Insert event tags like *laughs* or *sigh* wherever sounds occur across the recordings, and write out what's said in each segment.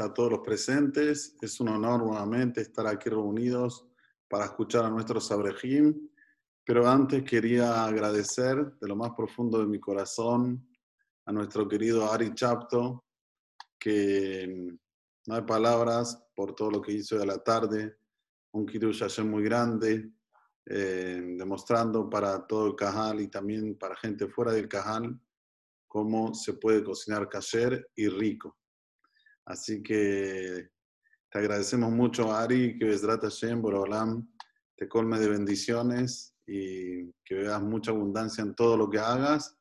a todos los presentes. Es un honor nuevamente estar aquí reunidos para escuchar a nuestro Sabrejim. Pero antes quería agradecer de lo más profundo de mi corazón a nuestro querido Ari Chapto, que no hay palabras por todo lo que hizo de la tarde. Un Hashem muy grande, eh, demostrando para todo el Cajal y también para gente fuera del Cajal cómo se puede cocinar kasher y rico. Así que te agradecemos mucho, Ari, que Besdrat Hashem, Borolam, te colme de bendiciones y que veas mucha abundancia en todo lo que hagas.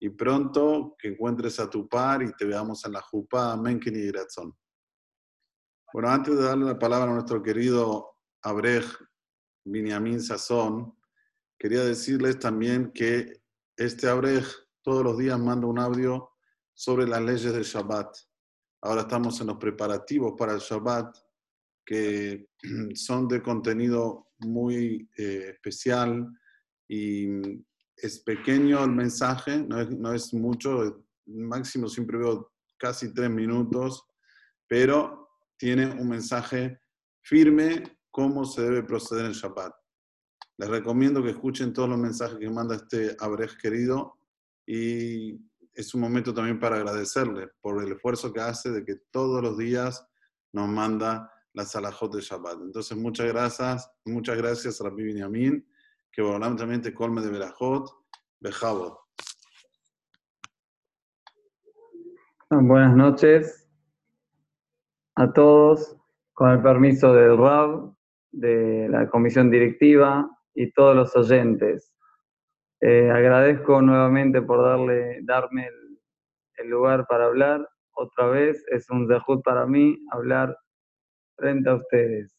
Y pronto que encuentres a tu par y te veamos en la Jupa. Amén, y Gratzón. Bueno, antes de darle la palabra a nuestro querido Abrej Binyamin Sazón, quería decirles también que este Abrej todos los días manda un audio sobre las leyes del Shabbat. Ahora estamos en los preparativos para el Shabbat, que *clears throat* son de contenido muy eh, especial y es pequeño el mensaje, no es, no es mucho, máximo siempre veo casi tres minutos, pero tiene un mensaje firme cómo se debe proceder en Shabbat. Les recomiendo que escuchen todos los mensajes que manda este Abrej querido y es un momento también para agradecerle por el esfuerzo que hace de que todos los días nos manda la salajot de Shabbat. Entonces, muchas gracias, muchas gracias Rabbi Binyamin, que también te colme de Berajot, Bejabot. Buenas noches a todos, con el permiso del RAB, de la comisión directiva y todos los oyentes. Eh, agradezco nuevamente por darle, darme el, lugar para hablar. Otra vez es un dejud para mí hablar frente a ustedes.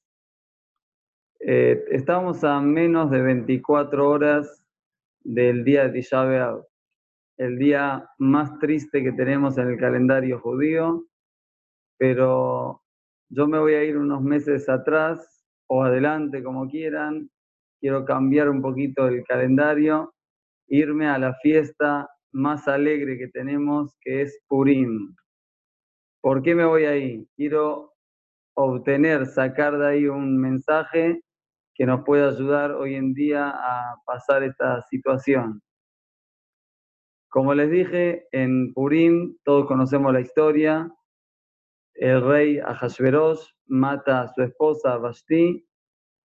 Eh, estamos a menos de 24 horas del día de Tisha el día más triste que tenemos en el calendario judío, pero yo me voy a ir unos meses atrás o adelante, como quieran. Quiero cambiar un poquito el calendario irme a la fiesta más alegre que tenemos, que es Purim. ¿Por qué me voy ahí? Quiero obtener, sacar de ahí un mensaje que nos pueda ayudar hoy en día a pasar esta situación. Como les dije, en Purim todos conocemos la historia. El rey Ahashverosh mata a su esposa Vashti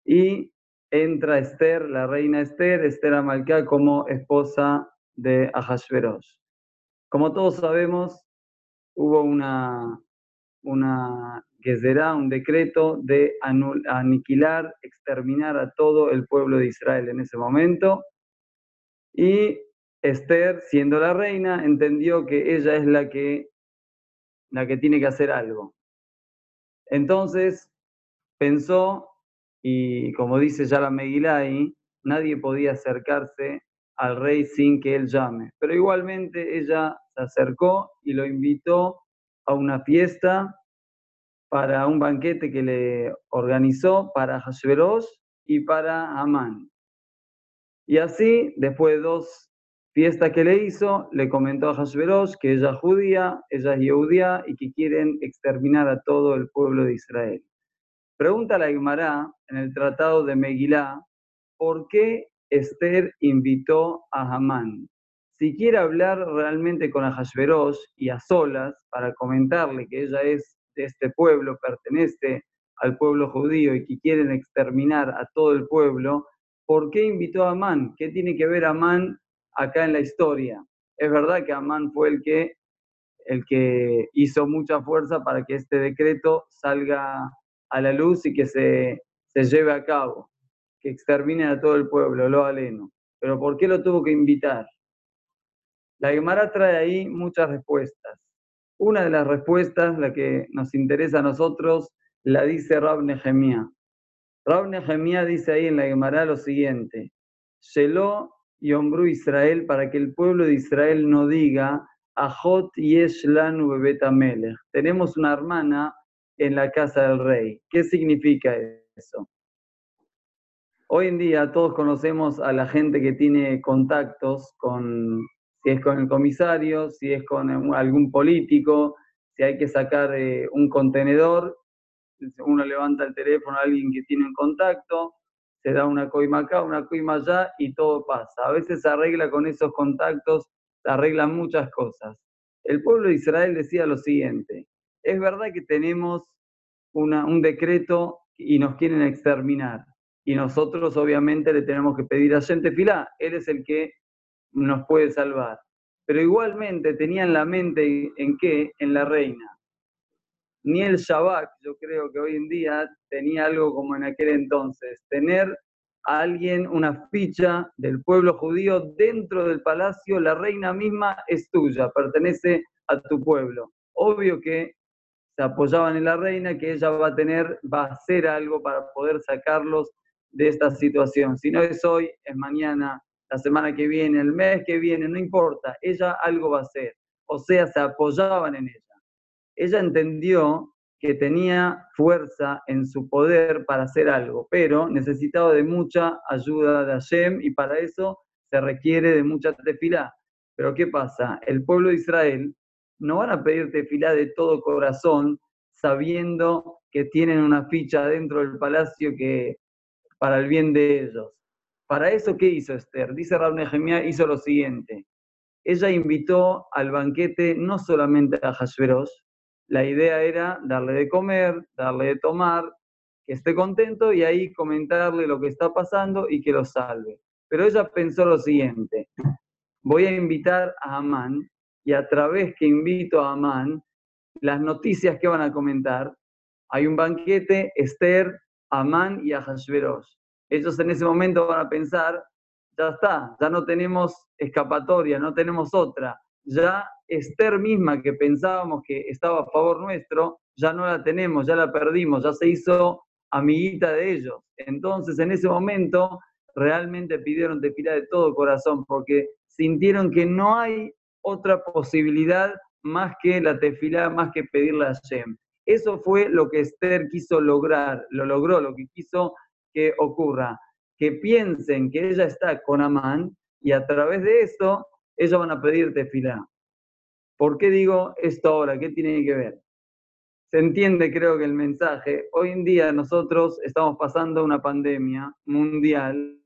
y entra Esther, la reina Esther, Esther Amalcá, como esposa de Ahasverosh. Como todos sabemos, hubo una, una será un decreto de aniquilar, exterminar a todo el pueblo de Israel en ese momento. Y Esther, siendo la reina, entendió que ella es la que, la que tiene que hacer algo. Entonces pensó y como dice Yara Megilai, nadie podía acercarse al rey sin que él llame. Pero igualmente ella se acercó y lo invitó a una fiesta para un banquete que le organizó para Hashverosh y para Amán. Y así, después de dos fiestas que le hizo, le comentó a Hashverosh que ella es judía, ella es judía y que quieren exterminar a todo el pueblo de Israel. Pregunta la Guimará en el tratado de Megilá, ¿por qué Esther invitó a Hamán? Si quiere hablar realmente con Ahasverosh y a solas para comentarle que ella es de este pueblo, pertenece al pueblo judío y que quieren exterminar a todo el pueblo, ¿por qué invitó a Amán? ¿Qué tiene que ver Amán acá en la historia? Es verdad que Amán fue el que, el que hizo mucha fuerza para que este decreto salga a la luz y que se, se lleve a cabo, que extermine a todo el pueblo, lo aleno. Pero ¿por qué lo tuvo que invitar? La Gemara trae ahí muchas respuestas. Una de las respuestas, la que nos interesa a nosotros, la dice Rab Nehemia. Rab Nehemia dice ahí en la Gemara lo siguiente: Sheló y Ombru Israel para que el pueblo de Israel no diga Ajot Yesh Lanu Melech. Tenemos una hermana en la casa del rey. ¿Qué significa eso? Hoy en día todos conocemos a la gente que tiene contactos con, si es con el comisario, si es con algún político, si hay que sacar eh, un contenedor, uno levanta el teléfono a alguien que tiene un contacto, se da una coima acá, una coima allá y todo pasa. A veces se arregla con esos contactos, se arreglan muchas cosas. El pueblo de Israel decía lo siguiente, es verdad que tenemos un decreto y nos quieren exterminar, y nosotros obviamente le tenemos que pedir a Gente Filá, él es el que nos puede salvar. Pero igualmente tenía en la mente en qué, en la reina. Ni el Shabbat, yo creo que hoy en día tenía algo como en aquel entonces, tener a alguien, una ficha del pueblo judío dentro del palacio, la reina misma es tuya, pertenece a tu pueblo. Obvio que se apoyaban en la reina, que ella va a tener, va a hacer algo para poder sacarlos de esta situación. Si no es hoy, es mañana, la semana que viene, el mes que viene, no importa, ella algo va a hacer. O sea, se apoyaban en ella. Ella entendió que tenía fuerza en su poder para hacer algo, pero necesitaba de mucha ayuda de Hashem y para eso se requiere de mucha tefilá. Pero ¿qué pasa? El pueblo de Israel no van a pedir tefilá de todo corazón sabiendo que tienen una ficha dentro del palacio que para el bien de ellos. Para eso, ¿qué hizo Esther? Dice Rab Nehemiah, hizo lo siguiente. Ella invitó al banquete no solamente a Hashverosh, la idea era darle de comer, darle de tomar, que esté contento y ahí comentarle lo que está pasando y que lo salve. Pero ella pensó lo siguiente, voy a invitar a Amán y a través que invito a Amán, las noticias que van a comentar, hay un banquete, Esther, Amán y a Hashverosh. Ellos en ese momento van a pensar, ya está, ya no tenemos escapatoria, no tenemos otra. Ya Esther misma que pensábamos que estaba a favor nuestro, ya no la tenemos, ya la perdimos, ya se hizo amiguita de ellos. Entonces en ese momento realmente pidieron tefilá de todo corazón porque sintieron que no hay otra posibilidad más que la tefilá, más que pedirle a Shem. Eso fue lo que Esther quiso lograr, lo logró, lo que quiso que ocurra, que piensen que ella está con Amán y a través de eso ellos van a pedir tefilá. ¿Por qué digo esto ahora? ¿Qué tiene que ver? Se entiende, creo que el mensaje. Hoy en día nosotros estamos pasando una pandemia mundial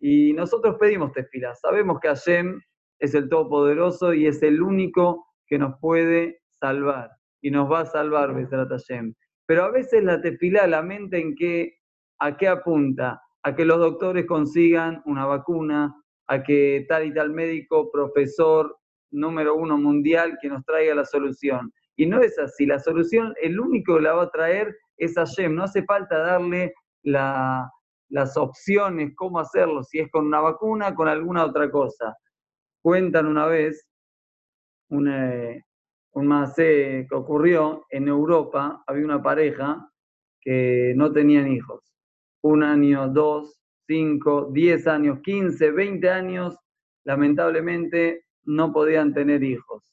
y nosotros pedimos tefilá. Sabemos que Hashem es el Todopoderoso y es el único que nos puede salvar y nos va a salvar, Besrat Hashem. Pero a veces la tefilá, la mente en que, ¿a qué apunta? A que los doctores consigan una vacuna, a que tal y tal médico, profesor número uno mundial que nos traiga la solución. Y no es así, la solución, el único que la va a traer es Hashem, no hace falta darle las opciones, cómo hacerlo, si es con una vacuna, con alguna otra cosa. Cuentan una vez un, eh, más que ocurrió en Europa, había una pareja que no tenían hijos. Un año, dos, cinco, diez años, quince, veinte años, lamentablemente no podían tener hijos.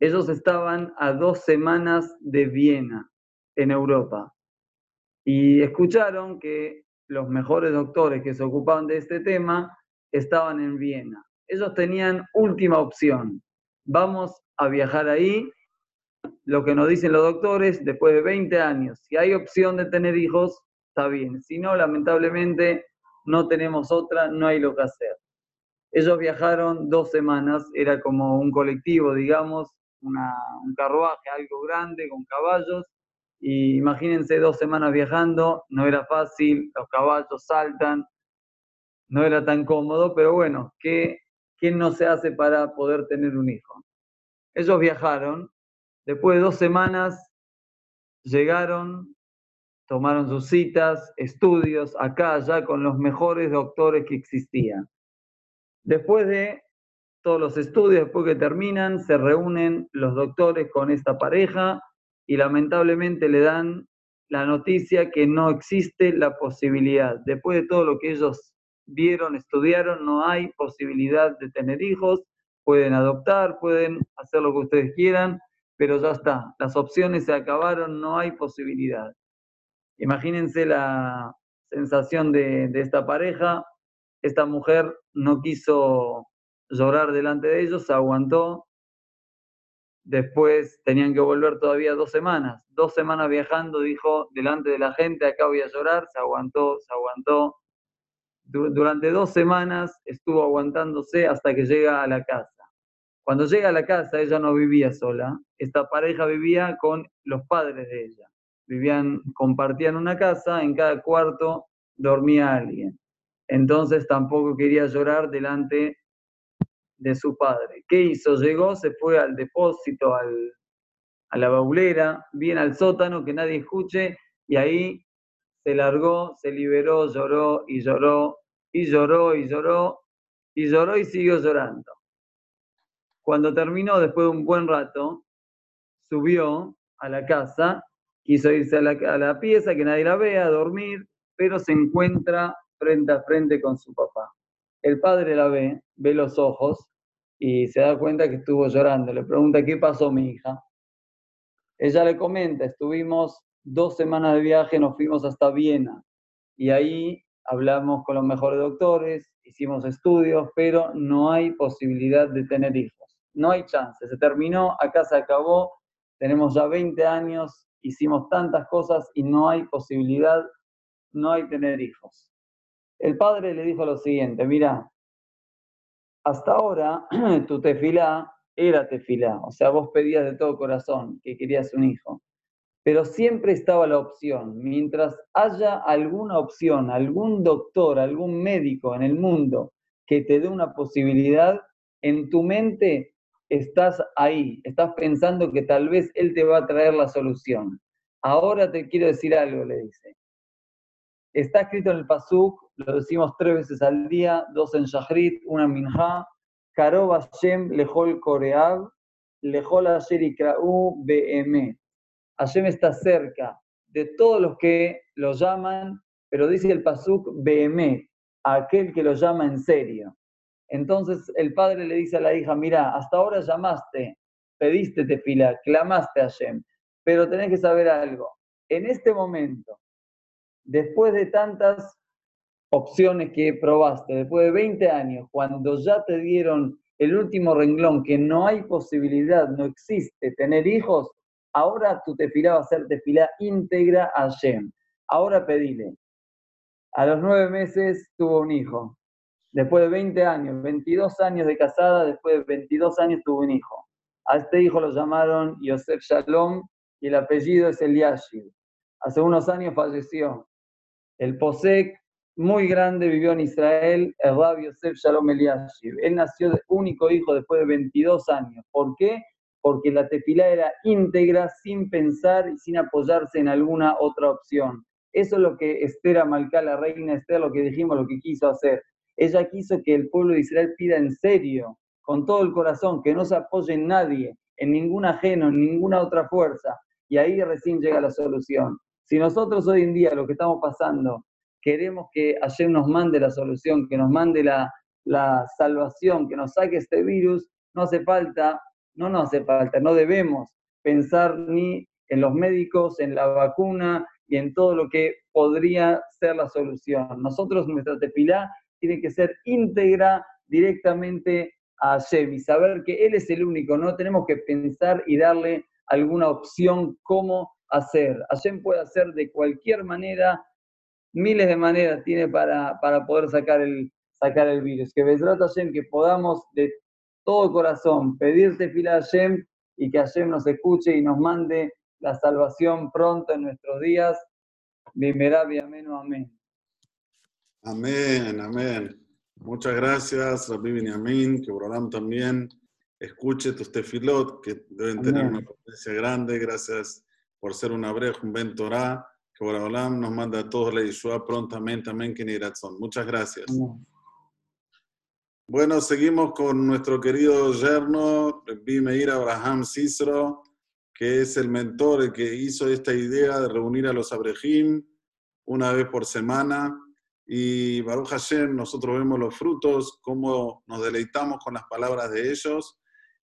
Ellos estaban a dos semanas de Viena, en Europa, y escucharon que los mejores doctores que se ocupaban de este tema estaban en Viena. Ellos tenían última opción. Vamos a viajar ahí. Lo que nos dicen los doctores, después de 20 años, si hay opción de tener hijos, está bien. Si no, lamentablemente, no tenemos otra, no hay lo que hacer. Ellos viajaron dos semanas, era como un colectivo, digamos, un carruaje, algo grande, con caballos. Y imagínense dos semanas viajando, no era fácil, los caballos saltan, no era tan cómodo, pero bueno, ¿qué, ¿quién no se hace para poder tener un hijo? Ellos viajaron, después de dos semanas llegaron, tomaron sus citas, estudios, acá, allá, con los mejores doctores que existían. Después de todos los estudios, después que terminan, se reúnen los doctores con esta pareja y lamentablemente le dan la noticia que no existe la posibilidad. Después de todo lo que ellos vieron, estudiaron, no hay posibilidad de tener hijos, pueden adoptar, pueden hacer lo que ustedes quieran, pero ya está, las opciones se acabaron, no hay posibilidad. Imagínense la sensación de, esta pareja, esta mujer no quiso llorar delante de ellos, se aguantó Después tenían que volver todavía dos semanas. Dos semanas viajando, dijo, delante de la gente, acá voy a llorar, se aguantó, se aguantó. Durante dos semanas estuvo aguantándose hasta que llega a la casa. Cuando llega a la casa, ella no vivía sola, esta pareja vivía con los padres de ella. Vivían, compartían una casa, en cada cuarto dormía alguien. Entonces tampoco quería llorar delante de su padre. ¿Qué hizo? Llegó, se fue al depósito, al, a la baulera, bien al sótano, que nadie escuche, y ahí se largó, se liberó, lloró y lloró, y lloró y lloró, y lloró y siguió llorando. Cuando terminó, después de un buen rato, subió a la casa, quiso irse a la, a la pieza, que nadie la vea, a dormir, pero se encuentra frente a frente con su papá. El padre la ve, ve los ojos y se da cuenta que estuvo llorando. Le pregunta, ¿qué pasó mi hija? Ella le comenta, estuvimos dos semanas de viaje, nos fuimos hasta Viena y ahí hablamos con los mejores doctores, hicimos estudios, pero no hay posibilidad de tener hijos. No hay chance, se terminó, acá se acabó, tenemos ya 20 años, hicimos tantas cosas y no hay posibilidad, no hay tener hijos. El padre le dijo lo siguiente, mira, hasta ahora *clears throat* tu tefilá era tefilá, o sea, vos pedías de todo corazón que querías un hijo, pero siempre estaba la opción, mientras haya alguna opción, algún doctor, algún médico en el mundo que te dé una posibilidad, en tu mente estás ahí, estás pensando que tal vez él te va a traer la solución. Ahora te quiero decir algo, le dice. Está escrito en el Pasuk, lo decimos tres veces al día, dos en Shahrit, una en Minha, Karov Hashem lejol koreab, lejol asher ikra'u be'emet. Hashem está cerca de todos los que lo llaman, pero dice el Pasuk a aquel que lo llama en serio. Entonces el padre le dice a la hija, mira, hasta ahora llamaste, pediste tefila, clamaste a Hashem, pero tenés que saber algo. En este momento, después de tantas opciones que probaste, después de 20 años, cuando ya te dieron el último renglón, que no hay posibilidad, no existe tener hijos, ahora tu tefilá va a ser tefilá íntegra a Shem. Ahora pedile. A los nueve meses tuvo un hijo. Después de 20 años, 22 años de casada, después de 22 años tuvo un hijo. A este hijo lo llamaron Yosef Shalom y el apellido es Eliashib. Hace unos años falleció. El Posek, muy grande, vivió en Israel, el Rabbi Yosef Shalom Eliashib. Él nació de único hijo después de 22 años. ¿Por qué? Porque la tefilá era íntegra, sin pensar y sin apoyarse en alguna otra opción. Eso es lo que Esther Amalcá, la reina Esther, lo que dijimos, lo que quiso hacer. Ella quiso que el pueblo de Israel pida en serio, con todo el corazón, que no se apoye en nadie, en ningún ajeno, en ninguna otra fuerza. Y ahí recién llega la solución. Si nosotros hoy en día lo que estamos pasando, queremos que ayer nos mande la solución, que nos mande la salvación, que nos saque este virus, no hace falta, no nos hace falta, no debemos pensar ni en los médicos, en la vacuna y en todo lo que podría ser la solución. Nosotros, nuestra tepilá tiene que ser íntegra directamente a y saber que Él es el único, no tenemos que pensar y darle alguna opción cómo hacer. Hashem puede hacer de cualquier manera, miles de maneras tiene para, para poder sacar el, sacar el virus. Que Besrat Hashem, que podamos todo corazón pedirte fila a Hashem y que Hashem nos escuche y nos mande la salvación pronto en nuestros días. Bimerá, amén, amén. Amén, amén. Muchas gracias, Rabbi Benjamín, que Borolam también escuche tus tefilot, que deben tener una potencia grande. Gracias por ser un abrej, un ben Torah, que Borolam nos manda a todos la Yeshua prontamente. Amén, que. Muchas gracias. Bueno, seguimos con nuestro querido yerno, Rabbi Abraham Cisro, que es el mentor, el que hizo esta idea de reunir a los abrejim una vez por semana y Baruch Hashem, nosotros vemos los frutos, cómo nos deleitamos con las palabras de ellos.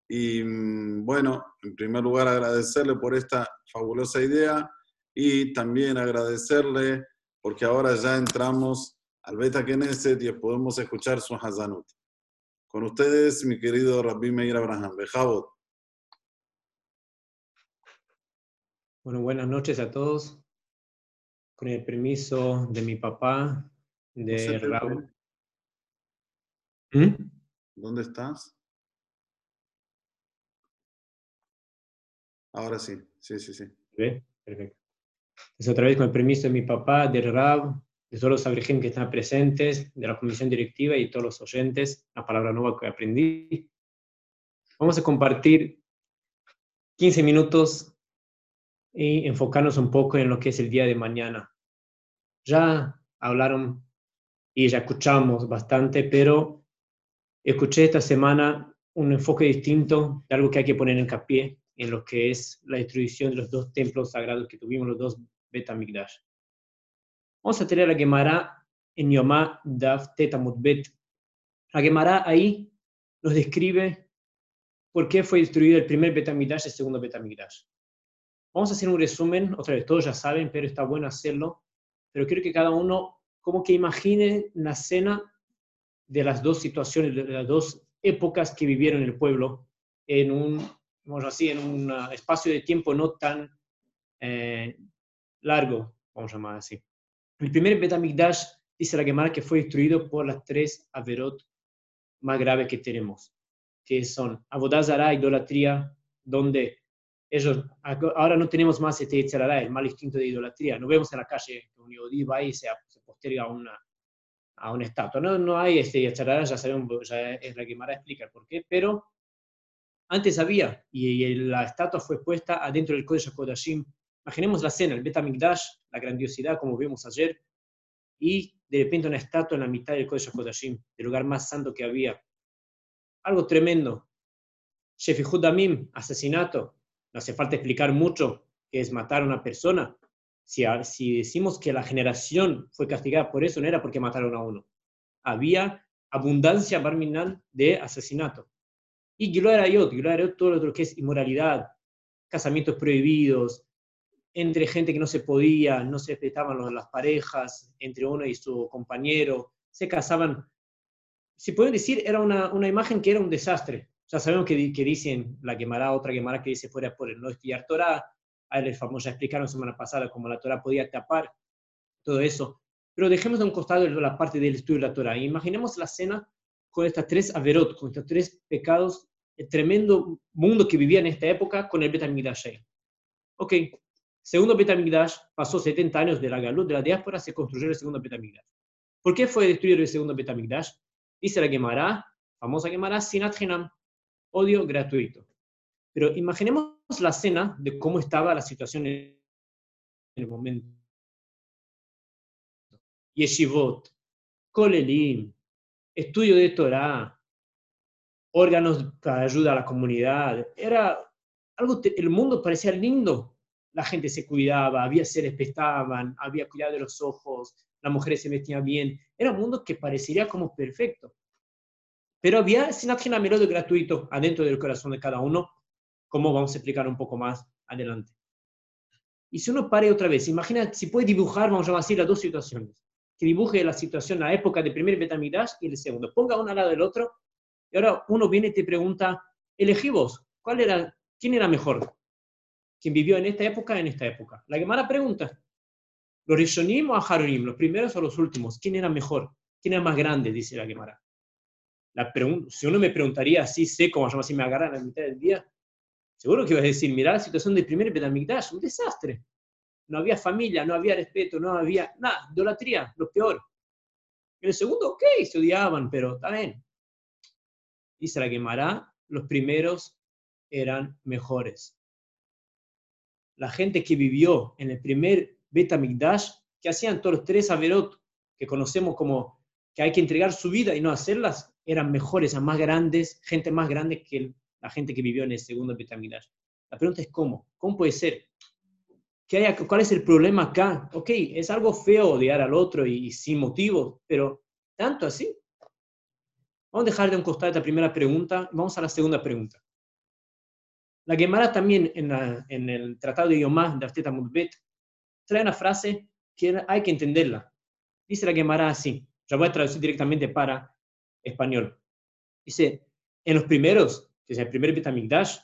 Y mm, bueno, en primer lugar agradecerle por esta fabulosa idea y también agradecerle porque ahora ya entramos al Beta Knesset y podemos escuchar su Hazanut. Con ustedes, mi querido Rabbi Meir Abraham, Bejabot. Bueno, buenas noches a todos. Con el permiso de mi papá, de Raúl. ¿Mm? ¿Dónde estás? Ahora sí, sí, sí, sí. ¿Ve? Perfecto. Entonces, otra vez con el permiso de mi papá, de Rab, de todos los abrejín que están presentes, de la comisión directiva y todos los oyentes, la palabra nueva que aprendí. Vamos a compartir 15 minutos y enfocarnos un poco en lo que es el día de mañana. Ya hablaron y ya escuchamos bastante, pero escuché esta semana un enfoque distinto de algo que hay que poner en capié en lo que es la destrucción de los dos templos sagrados que tuvimos, los dos Betamigdash. Vamos a tener la Gemara en Yomá Daf Tetamut Bet. La Gemara ahí nos describe por qué fue destruido el primer Betamigdash y el segundo Betamigdash. Vamos a hacer un resumen, otra vez, todos ya saben, pero está bueno hacerlo. Pero quiero que cada uno como que imagine la escena de las dos situaciones, de las dos épocas que vivieron el pueblo en un, vamos así, en un espacio de tiempo no tan eh, largo, vamos a llamar así. El primer Betamigdash dice la Gemara que fue destruido por las tres averot más graves que tenemos, que son Abodazara, idolatría, donde ellos, ahora no tenemos más este el mal instinto de idolatría. No vemos en la calle que un yodí va y se, posterga a una, a una estatua. No, no hay este ya sabemos, ya es la que Mara explica por qué, pero antes había, y, la estatua fue puesta adentro del Kodesh HaKodashim. Imaginemos la escena, el Betamigdash, la grandiosidad como vimos ayer, y de repente una estatua en la mitad del Kodesh HaKodashim, el lugar más santo que había. Algo tremendo. Shefihud Damim, asesinato, no hace falta explicar mucho qué es matar a una persona. Si, si decimos que la generación fue castigada por eso, no era porque mataron a uno. Había abundancia barminal de asesinato. Y Gilad Arayot, Gilad todo lo que es inmoralidad, casamientos prohibidos, entre gente que no se podía, no se respetaban las parejas, entre uno y su compañero, se casaban. Si pueden decir, era una, una imagen que era un desastre. Ya sabemos que, dicen la quemará, otra quemará que dice fuera por el no estudiar Torah. A él famoso ya explicaron semana pasada cómo la Torah podía tapar todo eso. Pero dejemos de un costado la parte del estudio de la Torah. Imaginemos la escena con estas tres averot, con estos tres pecados, el tremendo mundo que vivía en esta época con el Betamigdash. Ok, segundo Betamigdash pasó 70 años de la galut, de la diáspora, se construyó el segundo Betamigdash. ¿Por qué fue destruido el segundo Betamigdash? Dice la Gemara, famosa Gemara, Sinat Hinam odio gratuito. Pero imaginemos la escena de cómo estaba la situación en el momento. Yeshivot, Kolelim, estudio de Torah, órganos para ayuda a la comunidad. Era algo, el mundo parecía lindo. La gente se cuidaba, había seres que estaban, había cuidado de los ojos, las mujeres se metían bien. Era un mundo que parecería como perfecto. Pero había Sinat de gratuito adentro del corazón de cada uno, como vamos a explicar un poco más adelante. Y si uno pare otra vez, imagina si puede dibujar, vamos a decir, las dos situaciones. Que dibuje la situación, la época del primer Betamidash y el segundo. Ponga uno al lado del otro. Y ahora uno viene y te pregunta, elegí vos, ¿cuál era, ¿quién era mejor? ¿Quién vivió en esta época en esta época? La Gemara pregunta, ¿los Rishonim o Haronim, los primeros o los últimos? ¿Quién era mejor? ¿Quién era más grande? Dice la Gemara la si uno me preguntaría así seco, como así me agarran a la mitad del día, seguro que iba a decir, mira la situación del primer Betamigdash, un desastre. No había familia, no había respeto, no había nada, idolatría, lo peor. En el segundo, ok, se odiaban, pero está bien. Dice la Gemara, los primeros eran mejores. La gente que vivió en el primer Betamigdash, que hacían todos los tres Averot, que conocemos como que hay que entregar su vida y no hacerlas, eran mejores, eran más grandes, gente más grande que la gente que vivió en el segundo Betamidash. La pregunta es cómo, ¿cómo puede ser? ¿Qué ¿Cuál es el problema acá? Ok, es algo feo odiar al otro y, sin motivo, pero tanto así. Vamos a dejar de un costado esta primera pregunta, vamos a la segunda pregunta. La Gemara también en, el Tratado de Yomá de Arteta Mudbet trae una frase que hay que entenderla. Dice la Gemara así, ya voy a traducir directamente para español. Dice, en los primeros, que es el primer Betamigdash,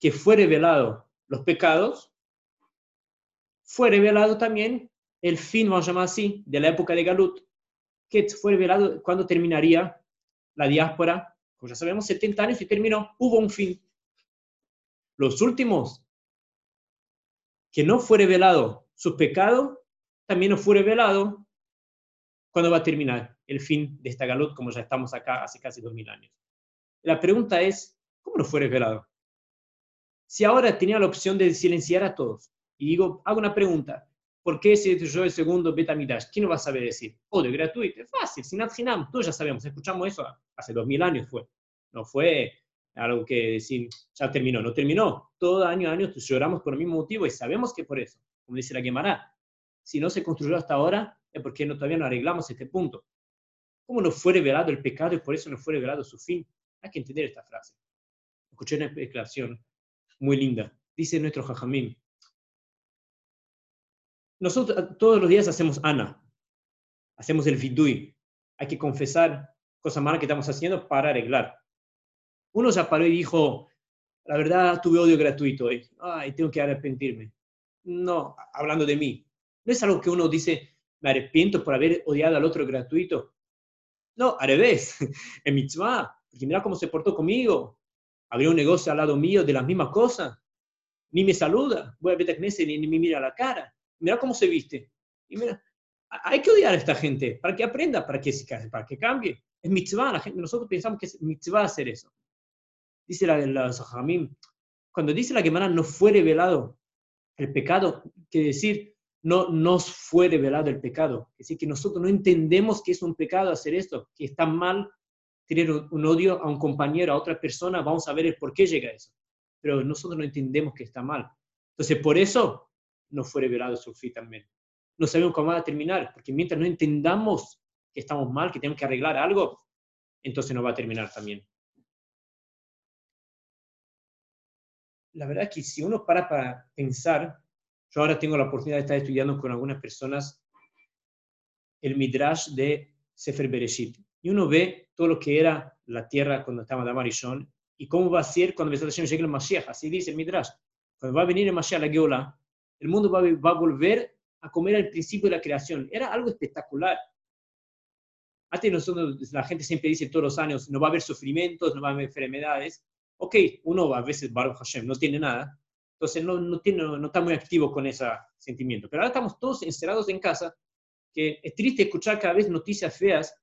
que fue revelado los pecados, fue revelado también el fin, vamos a llamar así, de la época de Galut, que fue revelado cuando terminaría la diáspora, como ya sabemos, 70 años y terminó, hubo un fin. Los últimos, que no fue revelado su pecado, también no fue revelado cuando va a terminar el fin de esta Galut, como ya estamos acá hace casi 2000 años. La pregunta es, ¿cómo no fue revelado? Si ahora tenía la opción de silenciar a todos, y digo, hago una pregunta, ¿por qué se destruyó el segundo Betamidash? ¿Quién no va a saber decir? Oh, de gratuito, es fácil, sin Hinam, todos ya sabemos, escuchamos eso hace 2000 años fue. No fue algo que decir, ya terminó, no terminó. Todo año a año lloramos por el mismo motivo y sabemos que por eso, como dice la Gemara, si no se construyó hasta ahora, es porque no, todavía no arreglamos este punto. ¿Cómo no fue revelado el pecado y por eso no fue revelado su fin? Hay que entender esta frase. Escuché una declaración muy linda. Dice nuestro Jajamín. Nosotros todos los días hacemos Ana, hacemos el vidui. Hay que confesar cosas malas que estamos haciendo para arreglar. Uno se paró y dijo, la verdad tuve odio gratuito hoy, ay, tengo que arrepentirme. No, hablando de mí. No es algo que uno dice, me arrepiento por haber odiado al otro gratuito. No, al revés, *laughs* en mitzvah, porque mira cómo se portó conmigo, Habría un negocio al lado mío de las mismas cosas. Ni me saluda. Voy a ver ni, ni me mira la cara. Mira cómo se viste. Y mira, hay que odiar a esta gente para que aprenda, para que, para que cambie. Es mitzvah. La gente, nosotros pensamos que es mitzvah hacer eso. Dice la, la cuando dice la Gemara no fue revelado el pecado, quiere decir, no nos fue revelado el pecado. Es decir, que nosotros no entendemos que es un pecado hacer esto, que está mal tener un odio a un compañero, a otra persona, vamos a ver el por qué llega eso. Pero nosotros no entendemos que está mal. Entonces, por eso no fue revelado fin también. No sabemos cómo va a terminar, porque mientras no entendamos que estamos mal, que tenemos que arreglar algo, entonces no va a terminar también. La verdad es que si uno para para pensar, yo ahora tengo la oportunidad de estar estudiando con algunas personas el Midrash de Sefer Bereshit. Y uno ve todo lo que era la tierra cuando estaba de Marishon y cómo va a ser cuando llegue el Mashiach. Así dice el Midrash. Cuando va a venir el Mashiach, la Geola, el mundo va, va, a volver a comer al principio de la creación. Era algo espectacular. Antes nosotros, la gente siempre dice todos los años, no va a haber sufrimientos, no va a haber enfermedades. Ok, uno a veces, Baruch Hashem, no tiene nada. Entonces no, no, tiene, no está muy activo con ese sentimiento. Pero ahora estamos todos encerrados en casa, que es triste escuchar cada vez noticias feas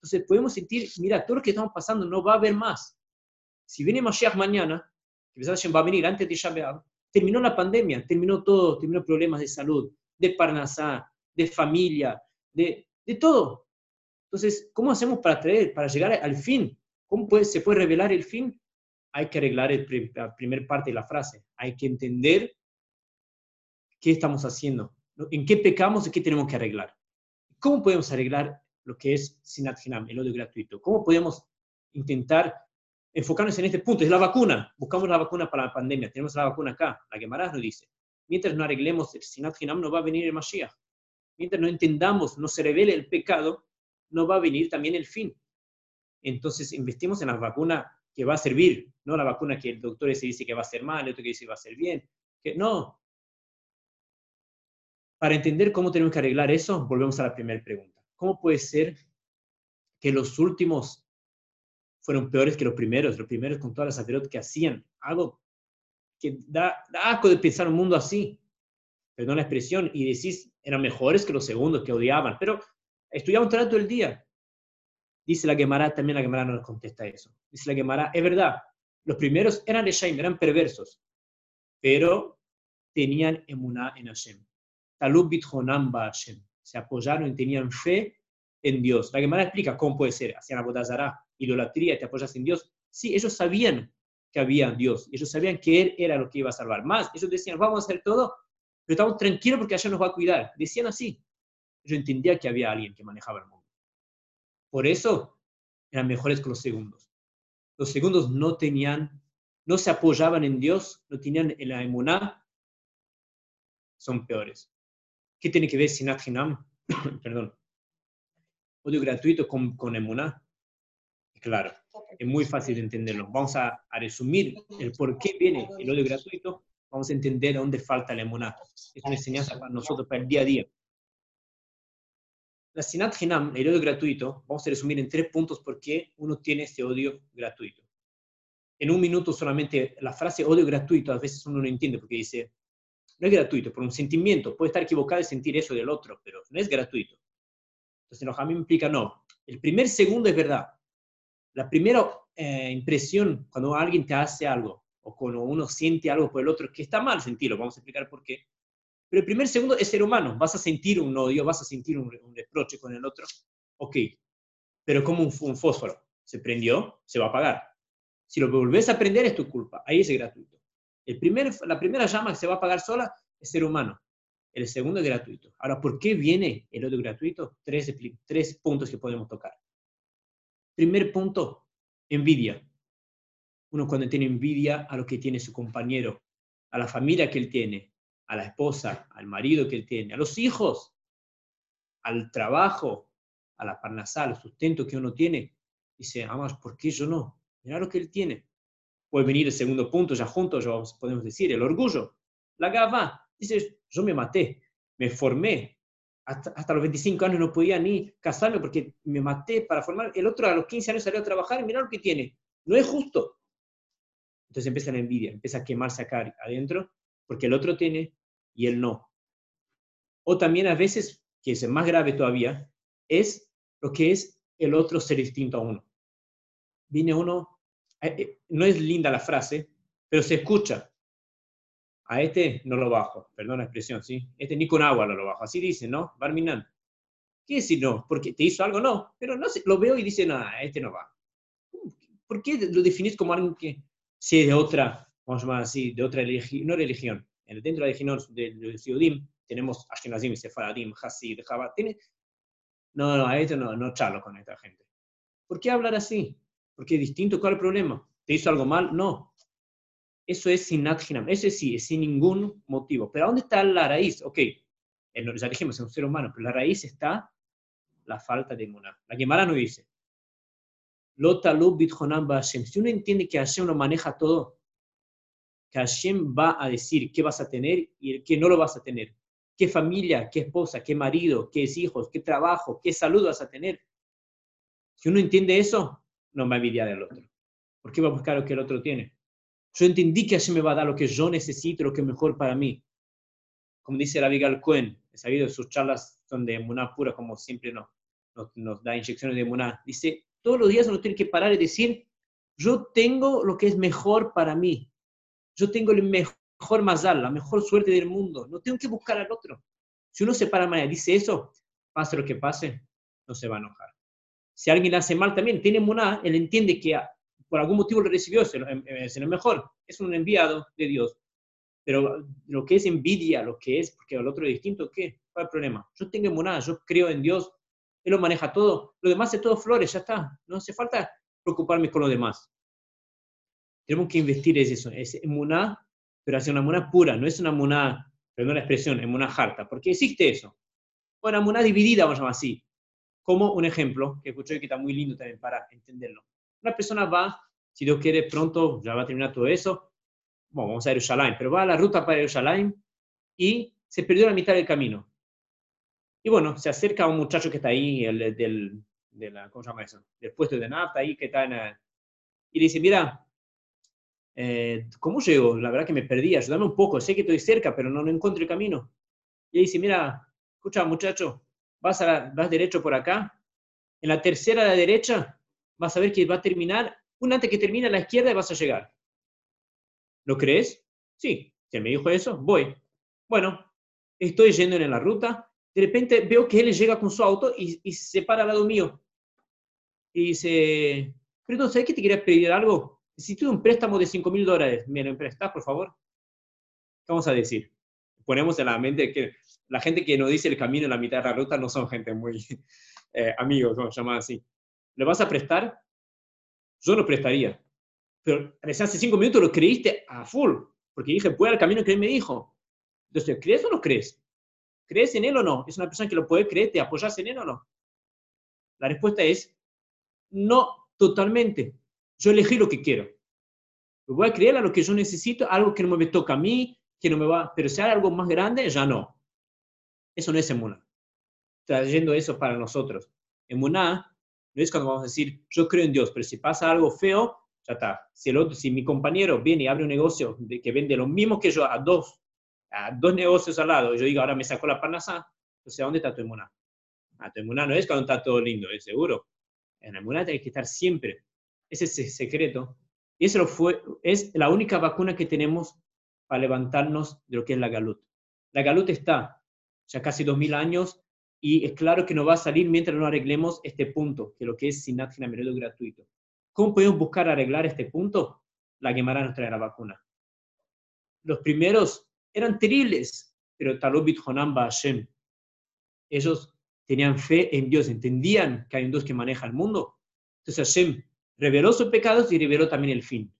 entonces podemos sentir, mira, todo lo que estamos pasando no va a haber más. Si viene Mashiach mañana, que va a venir antes de Shabbat, terminó la pandemia, terminó todo, terminó problemas de salud, de parnasá, de familia, de, de todo. Entonces, ¿cómo hacemos para traer, para llegar al fin? ¿Cómo puede, se puede revelar el fin? Hay que arreglar la primera parte de la frase. Hay que entender qué estamos haciendo, en qué pecamos y qué tenemos que arreglar. ¿Cómo podemos arreglar lo que es Sinat Hinam, el odio gratuito. ¿Cómo podemos intentar enfocarnos en este punto? Es la vacuna. Buscamos la vacuna para la pandemia. Tenemos la vacuna acá. La Gemara nos dice. Mientras no arreglemos el Sinat Hinam, no va a venir el Mashiach. Mientras no entendamos, no se revele el pecado, no va a venir también el fin. Entonces, investimos en la vacuna que va a servir, no la vacuna que el doctor se dice que va a ser mal, el otro que dice que va a ser bien. Que, no. Para entender cómo tenemos que arreglar eso, volvemos a la primera pregunta. ¿cómo puede ser que los últimos fueron peores que los primeros? Los primeros con todas las aferot que hacían. Algo que da, da asco de pensar un mundo así. Perdón la expresión. Y decís, eran mejores que los segundos que odiaban. Pero estudiaban todo el día. Dice la Gemara, también la Gemara no nos contesta eso. Dice la Gemara, es verdad, los primeros eran Reshaim, eran perversos, pero tenían emuná en Hashem. Talub bitjonam ba Hashem se apoyaron y tenían fe en Dios. La Gemara explica cómo puede ser, hacían abodazará, idolatría, te apoyas en Dios. Sí, ellos sabían que había Dios, ellos sabían que Él era lo que iba a salvar. Más, ellos decían, vamos a hacer todo, pero estamos tranquilos porque allá nos va a cuidar. Decían así. Yo entendía que había alguien que manejaba el mundo. Por eso eran mejores que los segundos. Los segundos no tenían, no se apoyaban en Dios, no tenían la emuná, son peores. ¿Qué tiene que ver Sinat Hinam? *coughs* Perdón. Odio gratuito con, con Emuná. Claro, es muy fácil de entenderlo. Vamos a, resumir el por qué viene el odio gratuito vamos a entender dónde falta la emuná. Es una enseñanza para nosotros, para el día a día. La Sinat Hinam, el odio gratuito, vamos a resumir en tres puntos por qué uno tiene este odio gratuito. En un minuto solamente la frase odio gratuito a veces uno no entiende porque dice, no es gratuito, por un sentimiento, puede estar equivocado y sentir eso del otro, pero no es gratuito. Entonces, me implica, no, el primer segundo es verdad. La primera eh, impresión cuando alguien te hace algo o cuando uno siente algo por el otro, que está mal sentirlo, vamos a explicar por qué, pero el primer segundo es ser humano. Vas a sentir un odio, vas a sentir un, reproche con el otro. Ok. Pero como un, fósforo. Se prendió, se va a apagar. Si lo volvés a prender es tu culpa. Ahí es gratuito. La primera llama que se va a apagar sola es ser humano. El segundo es gratuito. Ahora, ¿por qué viene el odio gratuito? Tres puntos que podemos tocar. Primer punto, envidia. Uno cuando tiene envidia a lo que tiene su compañero, a la familia que él tiene, a la esposa, al marido que él tiene, a los hijos, al trabajo, a la parnasal, al sustento que uno tiene. Dice, amas, ¿por qué yo no? Mira lo que él tiene. Puede venir el segundo punto, ya juntos ya podemos decir, el orgullo. La gava, dice, yo me maté, me formé. Hasta, hasta, los 25 años no podía ni casarme porque me maté para formar. El otro a los 15 años salió a trabajar y mira lo que tiene. No es justo. Entonces empieza la envidia, empieza a quemarse acá adentro porque el otro tiene y él no. O también a veces, que es más grave todavía, es lo que es el otro ser distinto a uno. Viene uno, eh, eh, no es linda la frase, pero se escucha. A este no lo bajo, perdón la expresión, ¿sí? Este ni con agua no lo bajo, así dice, ¿no? Barminan. ¿Qué decir no? ¿Porque te hizo algo? No, pero no sé, lo veo y dice, nada, este no va. ¿Por qué lo definís como alguien que sea de otra, vamos a llamar así, de otra religión, no religión, dentro de la del Siudim tenemos Ashkenazim, Sefaradim, Hasid. Tiene... No, no, a esto no, no charlo con esta gente. ¿Por qué hablar así? Porque es distinto. ¿Cuál es el problema? ¿Te hizo algo mal? No. Eso es sin Hinam. Eso sí, es sin ningún motivo. Pero ¿dónde está la raíz? Ok, ya dijimos, es un ser humano, pero la raíz está la falta de Emuná. La Gemara no dice. Si uno entiende que Hashem lo maneja todo, que Hashem va a decir qué vas a tener y qué no lo vas a tener. Qué familia, qué esposa, qué marido, qué hijos, qué trabajo, qué salud vas a tener. Si uno entiende eso, no va a envidiar al otro. ¿Por qué va a buscar lo que el otro tiene? Yo entendí que Hashem me va a dar lo que yo necesito, lo que es mejor para mí. Como dice la Vigal Cohen, he sabido sus charlas son de Muná pura, como siempre nos, nos, da inyecciones de Muná. Dice, todos los días uno tiene que parar y decir, yo tengo lo que es mejor para mí yo tengo el mejor mazal, la mejor suerte del mundo, no tengo que buscar al otro. Si uno se para mal y dice eso, pase lo que pase, no se va a enojar. Si alguien hace mal también, tiene moná, él entiende que por algún motivo lo recibió, es lo mejor, es un enviado de Dios. Pero lo que es envidia, lo que es, porque el otro es distinto, ¿qué? ¿Cuál es el problema? Yo tengo moná, yo creo en Dios, Él lo maneja todo, lo demás es todo flores, ya está, no hace falta preocuparme con lo demás tenemos que investir en eso, es emuná, pero hacer una emuná pura, no es una emuná, perdón la expresión, emuná harta, porque existe eso. Una emuná dividida, vamos a llamar así. Como un ejemplo, que escuché que está muy lindo también para entenderlo. Una persona va, si Dios quiere, pronto ya va a terminar todo eso, bueno, vamos a Jerusalén, pero va a la ruta para Jerusalén y se perdió la mitad del camino. Y bueno, se acerca a un muchacho que está ahí, el, del, de la, ¿cómo se llama eso? Del puesto de nafta ahí, que está en... y le dice, mira, eh, ¿cómo llego? La verdad que me perdí, ayúdame un poco, sé que estoy cerca, pero no, encuentro el camino. Y dice, mira, escucha muchacho, vas, a vas derecho por acá, en la tercera a la derecha vas a ver que va a terminar, una antes que termine a la izquierda vas a llegar. ¿Lo crees? Sí, él me dijo eso, voy. Bueno, estoy yendo en la ruta, de repente veo que él llega con su auto y, se para al lado mío. Y dice, pero ¿sabes que te quería pedir algo? Necesito un préstamo de 5 mil dólares, ¿me lo emprestas, por favor? ¿Qué vamos a decir? Ponemos en la mente que la gente que nos dice el camino en la mitad de la ruta no son gente muy *laughs* eh, amigos, vamos a llamar así. ¿Le vas a prestar? Yo lo prestaría. Pero hace cinco minutos lo creíste a full, porque dije, voy al camino que él me dijo. Entonces, ¿crees o no crees? ¿Crees en él o no? ¿Es una persona que lo puede creer, te apoyas en él o no? La respuesta es no totalmente. Yo elegí lo que quiero. voy a creer a lo que yo necesito, algo que no me toca a mí, que no me va, pero si hay algo más grande, ya no. Eso no es emuná. Trayendo eso para nosotros. Emuná no es cuando vamos a decir, yo creo en Dios, pero si pasa algo feo, ya está. Si, el otro, si mi compañero viene y abre un negocio de, que vende lo mismo que yo a dos, a dos negocios al lado, y yo digo, ahora me sacó la panasa, entonces, ¿a dónde está tu emuná? A ah, tu emuná no es cuando está todo lindo, es seguro. En emuná tiene que estar siempre. Ese es el secreto. Y eso fue, es la única vacuna que tenemos para levantarnos de lo que es la galut. La galut está ya casi dos mil años y es claro que no va a salir mientras no arreglemos este punto, que lo que es Sinat Meredo gratuito. ¿Cómo podemos buscar arreglar este punto? La Gemara nos trae vacuna. Los primeros eran terribles, pero Talobit Honam Hashem. Ellos tenían fe en Dios, entendían que hay un Dios que maneja el mundo. Entonces Hashem reveló sus pecados y reveló también el fin.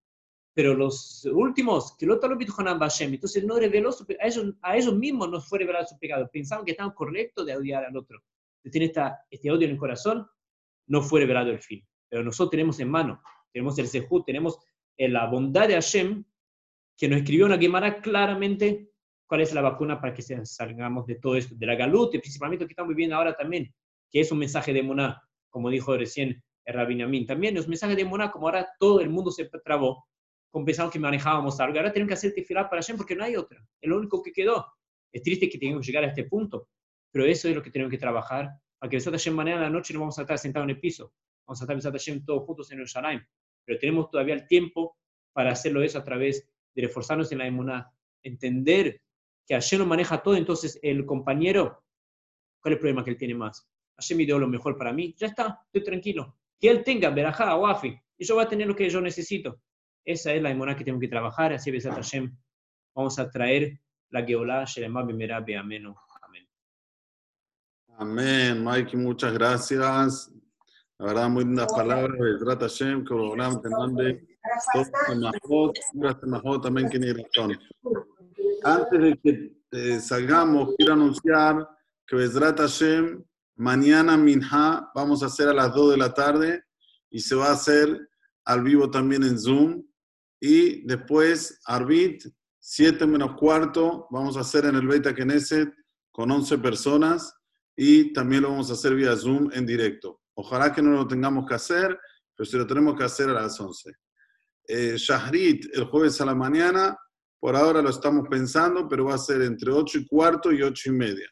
Pero los últimos, que lo entonces no reveló su, a, ellos, a ellos mismos no fue revelado su pecado. Pensaban que estaban correctos de odiar al otro. De tener este odio en el corazón, no fue revelado el fin pero nosotros tenemos en mano, tenemos el Sehut, tenemos eh, la bondad de Hashem, que nos escribió una Gemara claramente cuál es la vacuna para que salgamos de todo esto, de la galut, y principalmente que estamos viviendo ahora también, que es un mensaje de Moná, como dijo recién el Rabin Amin. También es un mensaje de Moná, como ahora todo el mundo se trabó, pensamos que manejábamos algo, ahora tenemos que hacer tefilah para Hashem porque no hay otra, es lo único que quedó. Es triste que tengamos que llegar a este punto, pero eso es lo que tenemos que trabajar, para que Hashem mañana en la noche no vamos a estar sentados en el piso, vamos a estar Hashem todos juntos en el Shalaim, pero tenemos todavía el tiempo para hacerlo eso a través de reforzarnos en la emuná, entender que Hashem lo maneja todo, entonces el compañero, ¿cuál es el problema que él tiene más? Hashem me dio lo mejor para mí, ya está, estoy tranquilo. Que él tenga verajá, wafi, y yo voy a tener lo que yo necesito. Esa es la emuná que tengo que trabajar, así Besat Hashem. Vamos a traer la Geolá, Sheremá, Bimera, Amén. Amén, Mikey, muchas gracias. La verdad, muy lindas palabras. Trata Hashem, que Borolam te mande también que ni razón. Antes de que eh, salgamos, quiero anunciar que Bezrat Hashem, mañana Minha, vamos a hacer a las 2 de la tarde y se va a hacer al vivo también en Zoom. Y después, Arbit, 7 menos cuarto, vamos a hacer en el Beta Knesset con 11 personas y también lo vamos a hacer vía Zoom en directo. Ojalá que no lo tengamos que hacer, pero si lo tenemos que hacer a las 11. Eh, Shahrit, el jueves a la mañana, por ahora lo estamos pensando, pero va a ser entre 8 y cuarto y 8 y media.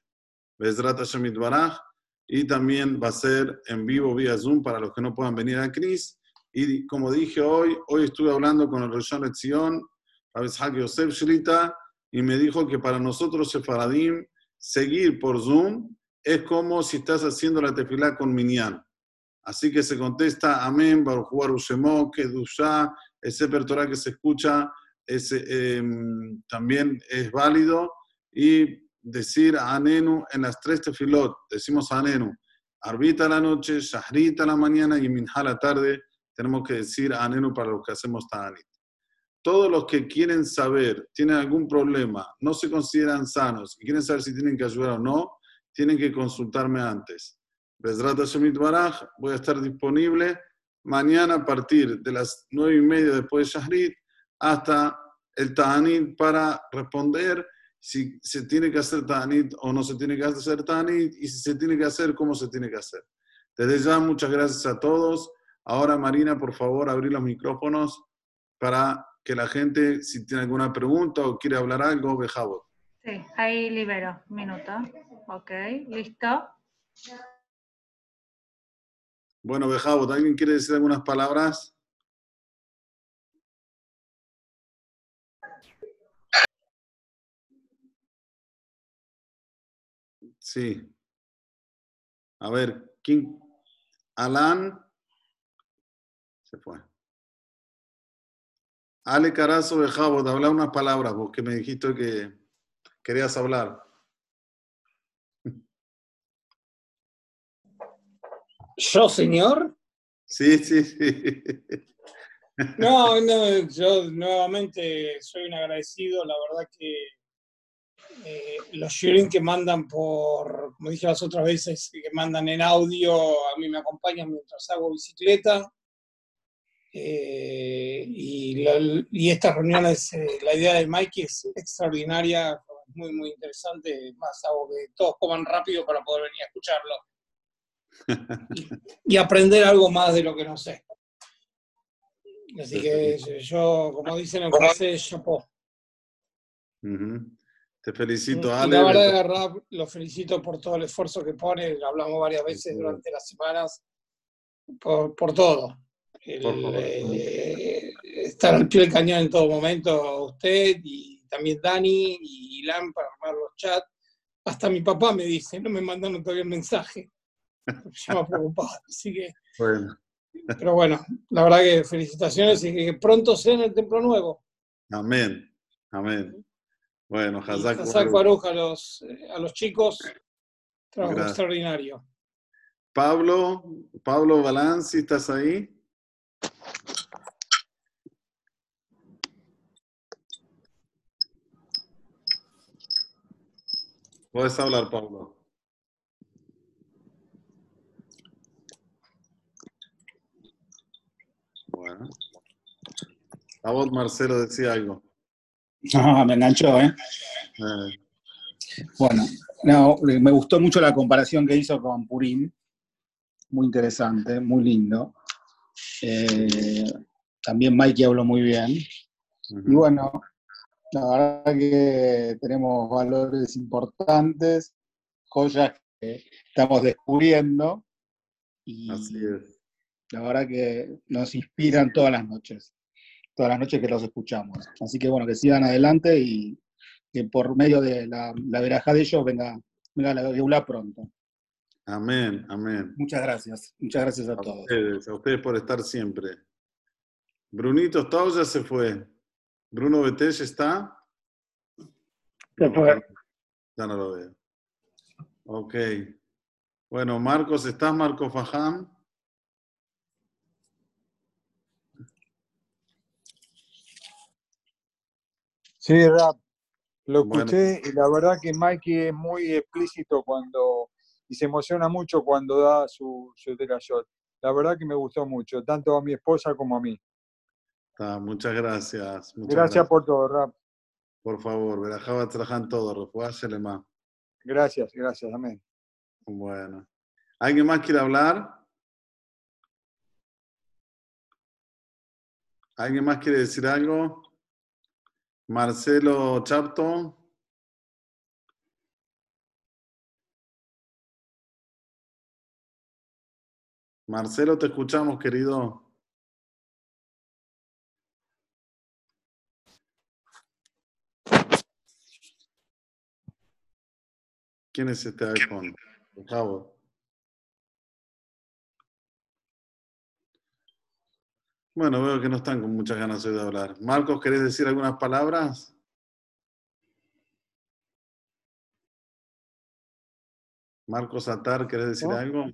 Bezrat Shamit Baraj. Y también va a ser en vivo vía Zoom para los que no puedan venir a Cris. Y como dije hoy, hoy estuve hablando con el Rishon Lezion, Hak Yosef Shrita, y me dijo que para nosotros, Sefaradim, seguir por Zoom es como si estás haciendo la tefilá con Minyan. Así que se contesta Amén, Baruch Ushemó, que Dusha, ese Torah que se escucha em, también es válido. Y decir Anenu en las tres tefilot, decimos Anenu, Arbita la noche, Shahrita la mañana y Minha la tarde, tenemos que decir Anenu para los que hacemos Ta'anit. Todos los que quieren saber, tienen algún problema, no se consideran sanos y quieren saber si tienen que ayudar o no, tienen que consultarme antes. Bezrat Shemit Baraj, voy a estar disponible mañana a partir de las nueve y media después de Shahrit hasta el Ta'anit para responder si se tiene que hacer Ta'anit o no se tiene que hacer Ta'anit y si se tiene que hacer, cómo se tiene que hacer. Desde ya, muchas gracias a todos. Ahora, Marina, por favor, abrir los micrófonos para que la gente, si tiene alguna pregunta o quiere hablar algo, vejamos. Sí, ahí libero. Minuto. Ok, listo. Bueno, Bejabot, ¿alguien quiere decir algunas palabras? Sí. A ver, ¿quién? Alan. Se fue. Ale Carazo Bejabot, habla unas palabras, porque me dijiste que querías hablar. ¿Yo, señor? Sí, sí, sí. No, no, yo nuevamente soy un agradecido. La verdad que eh, los sharing que mandan por, como dije las otras veces, que mandan en audio, a mí me acompañan mientras hago bicicleta. Eh, y la- y estas reuniones, eh, la idea de Mikey es extraordinaria, muy, muy interesante. Más hago que todos coman rápido para poder venir a escucharlo. *laughs* Y, y aprender algo más de lo que no sé. Así que yo, como dicen en francés, chapeau. Ujú. Te felicito, Ale. la verdad, Rap, lo felicito por todo el esfuerzo que pone, lo hablamos varias veces durante las semanas, por, por todo. El, Por eh, estar al pie del cañón en todo momento, usted y también Dani y Ilan para armar los chats. Hasta mi papá me dice, no me mandaron todavía el mensaje. *laughs* Ya me preocupado. Así que, Bueno, pero bueno, la verdad que felicitaciones y que pronto sea en el Templo Nuevo. amén. Amén. Bueno, Hazak Baruch. Baruch a los, eh, a los chicos, trabajo Gracias. extraordinario. Pablo, Pablo Balanzi, ¿estás ahí? Puedes hablar, Pablo. Bueno. A vos, Marcelo, decía algo. No, *laughs* me enganchó, ¿eh? Eh, Bueno, no, me gustó mucho la comparación que hizo con Purim. Muy interesante, muy lindo. Eh, también Mikey habló muy bien. Y bueno, la verdad que tenemos valores importantes, joyas que estamos descubriendo. Y Así es. la verdad que nos inspiran todas las noches, todas las noches que los escuchamos. Así que bueno, que sigan adelante y que por medio de la, la veraja de ellos venga, venga la Geulá pronto. Amén, amén. Muchas gracias, muchas gracias a A todos. ustedes, a ustedes por estar siempre. Brunito, ¿está o ya se fue? ¿Bruno Betech está? Se fue. Ya no lo veo. Ok. Bueno, Marcos, ¿estás, Marco Faján? Sí, rap. Lo Bueno. escuché y la verdad que Mikey es muy explícito cuando y se emociona mucho cuando da su, su shot. La verdad que me gustó mucho, tanto a mi esposa como a mí. Está, muchas gracias. Muchas Gracias por todo, rap. Por favor, Berajaba trabajan todo, Refuá Shelema. Gracias, gracias, amén. Bueno. ¿Alguien más quiere hablar? ¿Alguien más quiere decir algo? Marcelo Chapto. Marcelo, te escuchamos, querido. ¿Quién es este iPhone? Por favor. Bueno, veo que no están con muchas ganas hoy de hablar. Marcos, ¿querés decir algunas palabras? Marcos Atar, ¿querés decir algo?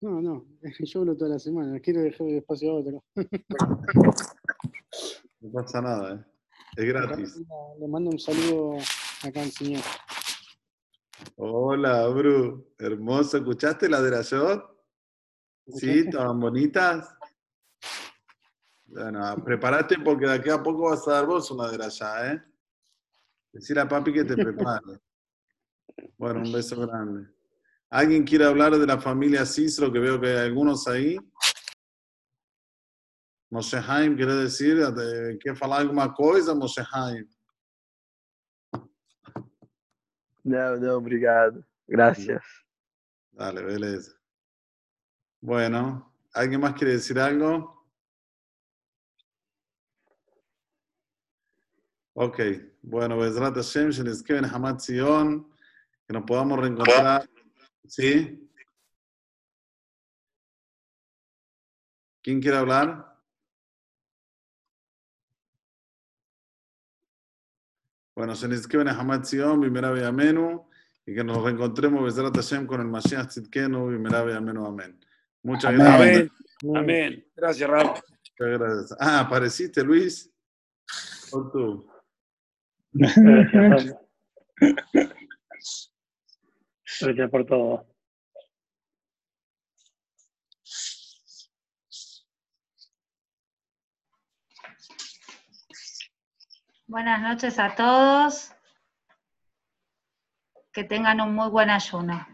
No, no, yo hablo toda la semana, quiero dejar el espacio a otro. *laughs* No pasa nada, ¿eh? Es gratis. Le mando un saludo acá al señor. Hola, Bru. Hermoso. ¿Escuchaste la de la shot? Sí, estaban bonitas. Bueno, prepárate porque de aquí a poco vas a dar vos una de allá, ¿eh? Decir a papi que te prepare. Bueno, un beso grande. ¿Alguien quiere hablar de la familia Cicero? Que veo que hay algunos ahí. Moshe Haim, ¿querés decir? ¿Quer falar alguma coisa, Moshe Haim? Não, não, obrigado. Gracias. Dale, beleza. Bueno, ¿alguien más quiere decir algo? Ok, bueno, Bezrat Hashem, Shenizkeven Hamad Zion, que nos podamos reencontrar. ¿Sí? ¿Quién quiere hablar? Bueno, Shenizkeven Hamad Zion, Bimera Amenu, y que nos reencontremos Bezrat Hashem con el Mashiach Tzidkenu, Bimera Amenu, amén. Muchas gracias. Amén. Gracias, Raúl. Muchas gracias. Ah, apareciste, Luis. Por tú. Gracias, *laughs* gracias por todo. Buenas noches a todos. Que tengan un muy buen ayuno.